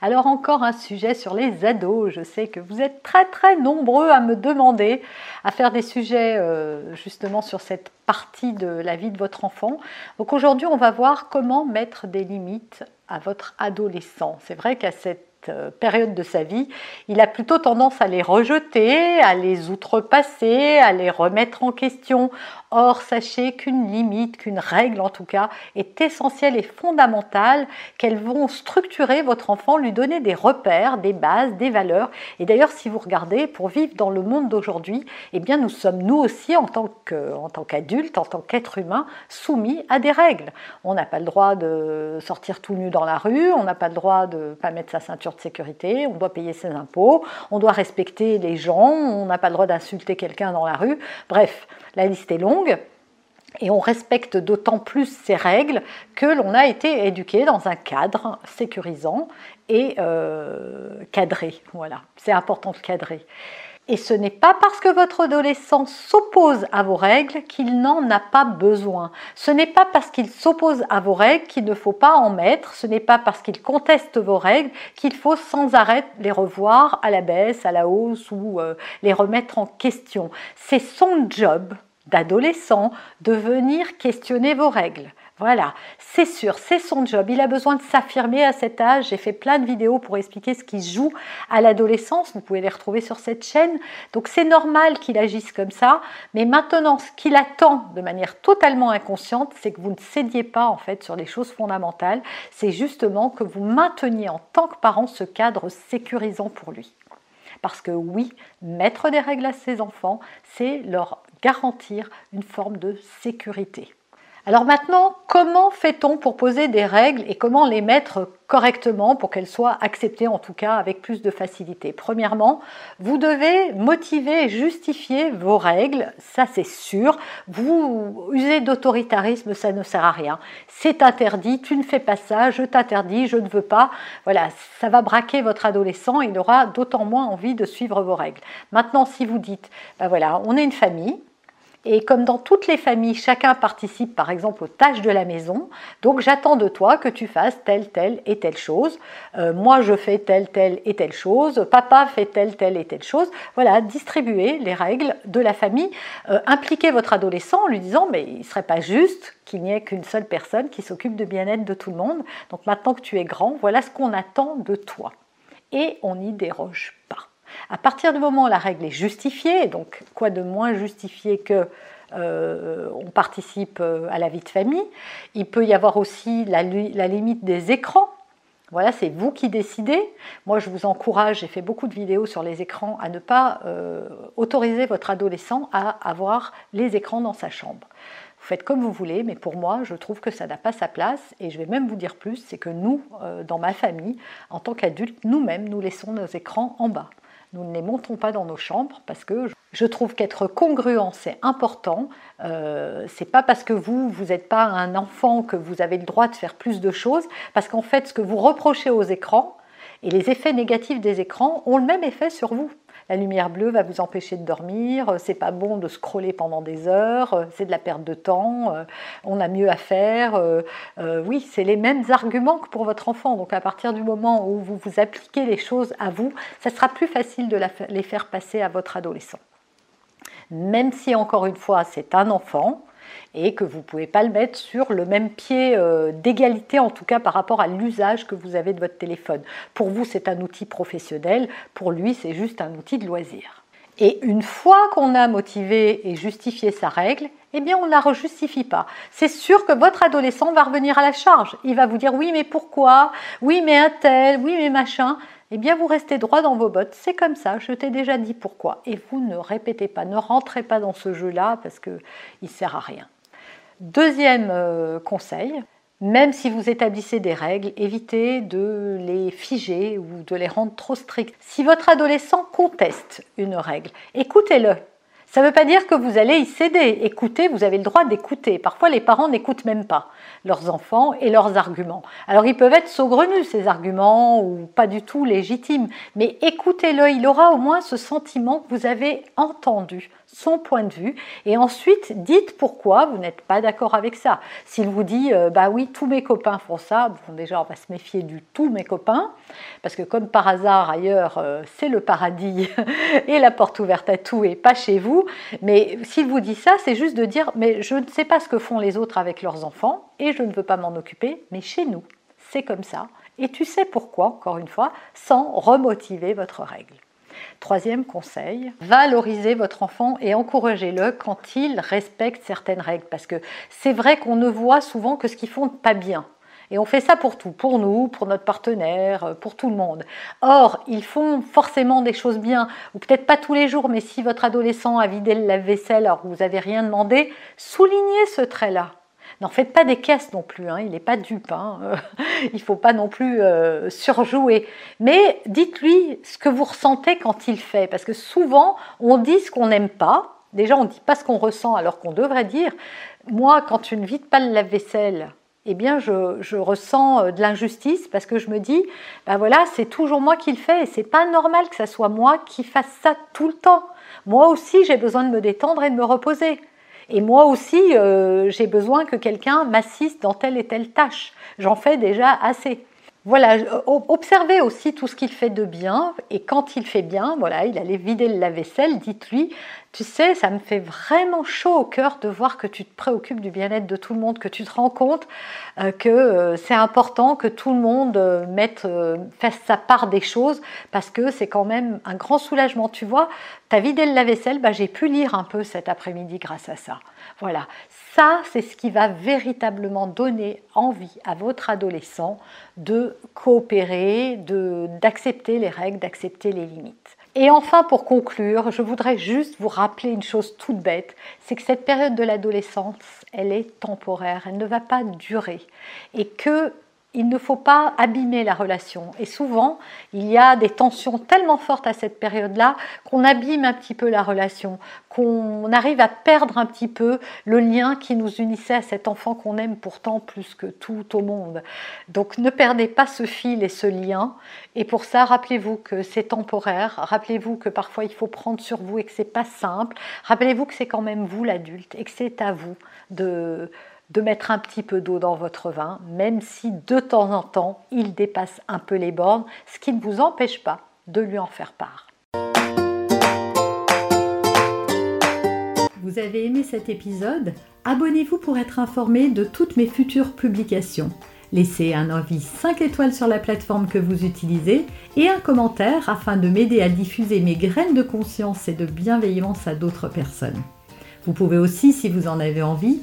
Alors encore un sujet sur les ados. Je sais que vous êtes très très nombreux à me demander à faire des sujets euh, justement sur cette partie de la vie de votre enfant. Donc aujourd'hui on va voir comment mettre des limites à votre adolescent. C'est vrai qu'à cette euh, période de sa vie, il a plutôt tendance à les rejeter, à les outrepasser, à les remettre en question. Or, sachez qu'une limite, qu'une règle en tout cas, est essentielle et fondamentale, qu'elles vont structurer votre enfant, lui donner des repères, des bases, des valeurs. Et d'ailleurs, si vous regardez, pour vivre dans le monde d'aujourd'hui, eh bien, nous sommes nous aussi, en tant qu'adultes, en tant qu'êtres humains, soumis à des règles. On n'a pas le droit de sortir tout nu dans la rue, on n'a pas le droit de ne pas mettre sa ceinture de sécurité, on doit payer ses impôts, on doit respecter les gens, on n'a pas le droit d'insulter quelqu'un dans la rue. Bref, la liste est longue. Et on respecte d'autant plus ces règles que l'on a été éduqué dans un cadre sécurisant et euh, cadré. Voilà, c'est important de cadrer. Et ce n'est pas parce que votre adolescent s'oppose à vos règles qu'il n'en a pas besoin. Ce n'est pas parce qu'il s'oppose à vos règles qu'il ne faut pas en mettre. Ce n'est pas parce qu'il conteste vos règles qu'il faut sans arrêt les revoir à la baisse, à la hausse ou euh, les remettre en question. C'est son job d'adolescent de venir questionner vos règles. Voilà, c'est sûr, c'est son job. Il a besoin de s'affirmer à cet âge. J'ai fait plein de vidéos pour expliquer ce qui joue à l'adolescence. Vous pouvez les retrouver sur cette chaîne. Donc c'est normal qu'il agisse comme ça. Mais maintenant, ce qu'il attend de manière totalement inconsciente, c'est que vous ne cédiez pas en fait sur les choses fondamentales. C'est justement que vous mainteniez en tant que parent ce cadre sécurisant pour lui. Parce que oui, mettre des règles à ses enfants, c'est leur garantir une forme de sécurité. Alors maintenant, comment fait-on pour poser des règles et comment les mettre correctement pour qu'elles soient acceptées en tout cas avec plus de facilité? Premièrement, vous devez motiver et justifier vos règles, ça c'est sûr. Vous usez d'autoritarisme, ça ne sert à rien. C'est interdit, tu ne fais pas ça, je t'interdis, je ne veux pas. Voilà, ça va braquer votre adolescent, il aura d'autant moins envie de suivre vos règles. Maintenant, si vous dites, ben voilà, on est une famille, et comme dans toutes les familles, chacun participe par exemple aux tâches de la maison. Donc j'attends de toi que tu fasses telle, telle et telle chose. Euh, moi, je fais telle, telle et telle chose. Papa fait telle, telle et telle chose. Voilà, distribuer les règles de la famille. Euh, impliquer votre adolescent en lui disant, mais il ne serait pas juste qu'il n'y ait qu'une seule personne qui s'occupe de bien-être de tout le monde. Donc maintenant que tu es grand, voilà ce qu'on attend de toi. Et on n'y déroge pas. À partir du moment où la règle est justifiée, donc quoi de moins justifié que euh, on participe euh, à la vie de famille, il peut y avoir aussi la, limite des écrans. Voilà, c'est vous qui décidez. Moi, je vous encourage, j'ai fait beaucoup de vidéos sur les écrans, à ne pas euh, autoriser votre adolescent à avoir les écrans dans sa chambre. Vous faites comme vous voulez, mais pour moi, je trouve que ça n'a pas sa place. Et je vais même vous dire plus, c'est que nous, dans ma famille, en tant qu'adultes, nous-mêmes, nous laissons nos écrans en bas. Nous ne les montons pas dans nos chambres parce que je trouve qu'être congruent, c'est important. Euh, c'est pas parce que vous, vous n'êtes pas un enfant que vous avez le droit de faire plus de choses, parce qu'en fait, ce que vous reprochez aux écrans et les effets négatifs des écrans ont le même effet sur vous. La lumière bleue va vous empêcher de dormir, c'est pas bon de scroller pendant des heures, c'est de la perte de temps, euh, on a mieux à faire. Euh, euh, oui, c'est les mêmes arguments que pour votre enfant. Donc à partir du moment où vous vous appliquez les choses à vous, ça sera plus facile de les faire passer à votre adolescent. Même si encore une fois c'est un enfant, et que vous ne pouvez pas le mettre sur le même pied euh, d'égalité, en tout cas par rapport à l'usage que vous avez de votre téléphone. Pour vous, c'est un outil professionnel, pour lui, c'est juste un outil de loisir. Et une fois qu'on a motivé et justifié sa règle, eh bien on ne la rejustifie pas. C'est sûr que votre adolescent va revenir à la charge. Il va vous dire oui mais pourquoi? Oui mais un tel, oui mais machin. eh bien vous restez droit dans vos bottes. C'est comme ça, je t'ai déjà dit pourquoi. Et vous ne répétez pas, ne rentrez pas dans ce jeu-là parce qu'il ne sert à rien. Deuxième euh, conseil, même si vous établissez des règles, évitez de les figer ou de les rendre trop strictes. Si votre adolescent conteste une règle, écoutez-le. Ça ne veut pas dire que vous allez y céder. Écoutez, vous avez le droit d'écouter. Parfois, les parents n'écoutent même pas leurs enfants et leurs arguments. Alors, ils peuvent être saugrenus, ces arguments, ou pas du tout légitimes. Mais écoutez-le, il aura au moins ce sentiment que vous avez entendu son point de vue et ensuite dites pourquoi vous n'êtes pas d'accord avec ça. S'il vous dit euh, bah oui, tous mes copains font ça, bon déjà on va se méfier du tous mes copains parce que comme par hasard ailleurs euh, c'est le paradis et la porte ouverte à tout et pas chez vous, mais s'il vous dit ça, c'est juste de dire mais je ne sais pas ce que font les autres avec leurs enfants et je ne veux pas m'en occuper, mais chez nous, c'est comme ça et tu sais pourquoi encore une fois sans remotiver votre règle. Troisième conseil, valorisez votre enfant et encouragez-le quand il respecte certaines règles. Parce que c'est vrai qu'on ne voit souvent que ce qu'ils font pas bien. Et on fait ça pour tout, pour nous, pour notre partenaire, pour tout le monde. Or, ils font forcément des choses bien, ou peut-être pas tous les jours, mais si votre adolescent a vidé le lave-vaisselle alors que vous n'avez rien demandé, soulignez ce trait-là. N'en faites pas des caisses non plus, hein, il n'est pas dupe, hein, il ne faut pas non plus euh, surjouer. Mais dites-lui ce que vous ressentez quand il fait, parce que souvent on dit ce qu'on n'aime pas, déjà on ne dit pas ce qu'on ressent alors qu'on devrait dire, moi quand tu ne vides pas le lave-vaisselle, eh bien, je, ressens euh, de l'injustice parce que je me dis, ben voilà, c'est toujours moi qui le fais et c'est pas normal que ce soit moi qui fasse ça tout le temps. Moi aussi, j'ai besoin de me détendre et de me reposer. Et moi aussi, euh, j'ai besoin que quelqu'un m'assiste dans telle et telle tâche. J'en fais déjà assez. Voilà, observez aussi tout ce qu'il fait de bien. Et quand il fait bien, voilà, il allait vider la vaisselle, dites-lui, tu sais, ça me fait vraiment chaud au cœur de voir que tu te préoccupes du bien-être de tout le monde, que tu te rends compte euh, que euh, c'est important que tout le monde euh, mette, fasse sa part des choses parce que c'est quand même un grand soulagement. Tu vois, tu as vidé le lave-vaisselle, bah, j'ai pu lire un peu cet après-midi grâce à ça. Voilà, ça, c'est ce qui va véritablement donner envie à votre adolescent de coopérer, d'accepter les règles, d'accepter les limites. Et enfin, pour conclure, je voudrais juste vous rappeler une chose toute bête, c'est que cette période de l'adolescence, elle est temporaire, elle ne va pas durer. Et que il ne faut pas abîmer la relation. Et souvent, il y a des tensions tellement fortes à cette période-là qu'on abîme un petit peu la relation, qu'on arrive à perdre un petit peu le lien qui nous unissait à cet enfant qu'on aime pourtant plus que tout au monde. Donc ne perdez pas ce fil et ce lien. Et pour ça, rappelez-vous que c'est temporaire. Rappelez-vous que parfois il faut prendre sur vous et que c'est pas simple. Rappelez-vous que c'est quand même vous l'adulte et que c'est à vous de de mettre un petit peu d'eau dans votre vin, même si de temps en temps il dépasse un peu les bornes, ce qui ne vous empêche pas de lui en faire part. Vous avez aimé cet épisode? Abonnez-vous pour être informé de toutes mes futures publications. Laissez un avis 5 étoiles sur la plateforme que vous utilisez et un commentaire afin de m'aider à diffuser mes graines de conscience et de bienveillance à d'autres personnes. Vous pouvez aussi, si vous en avez envie,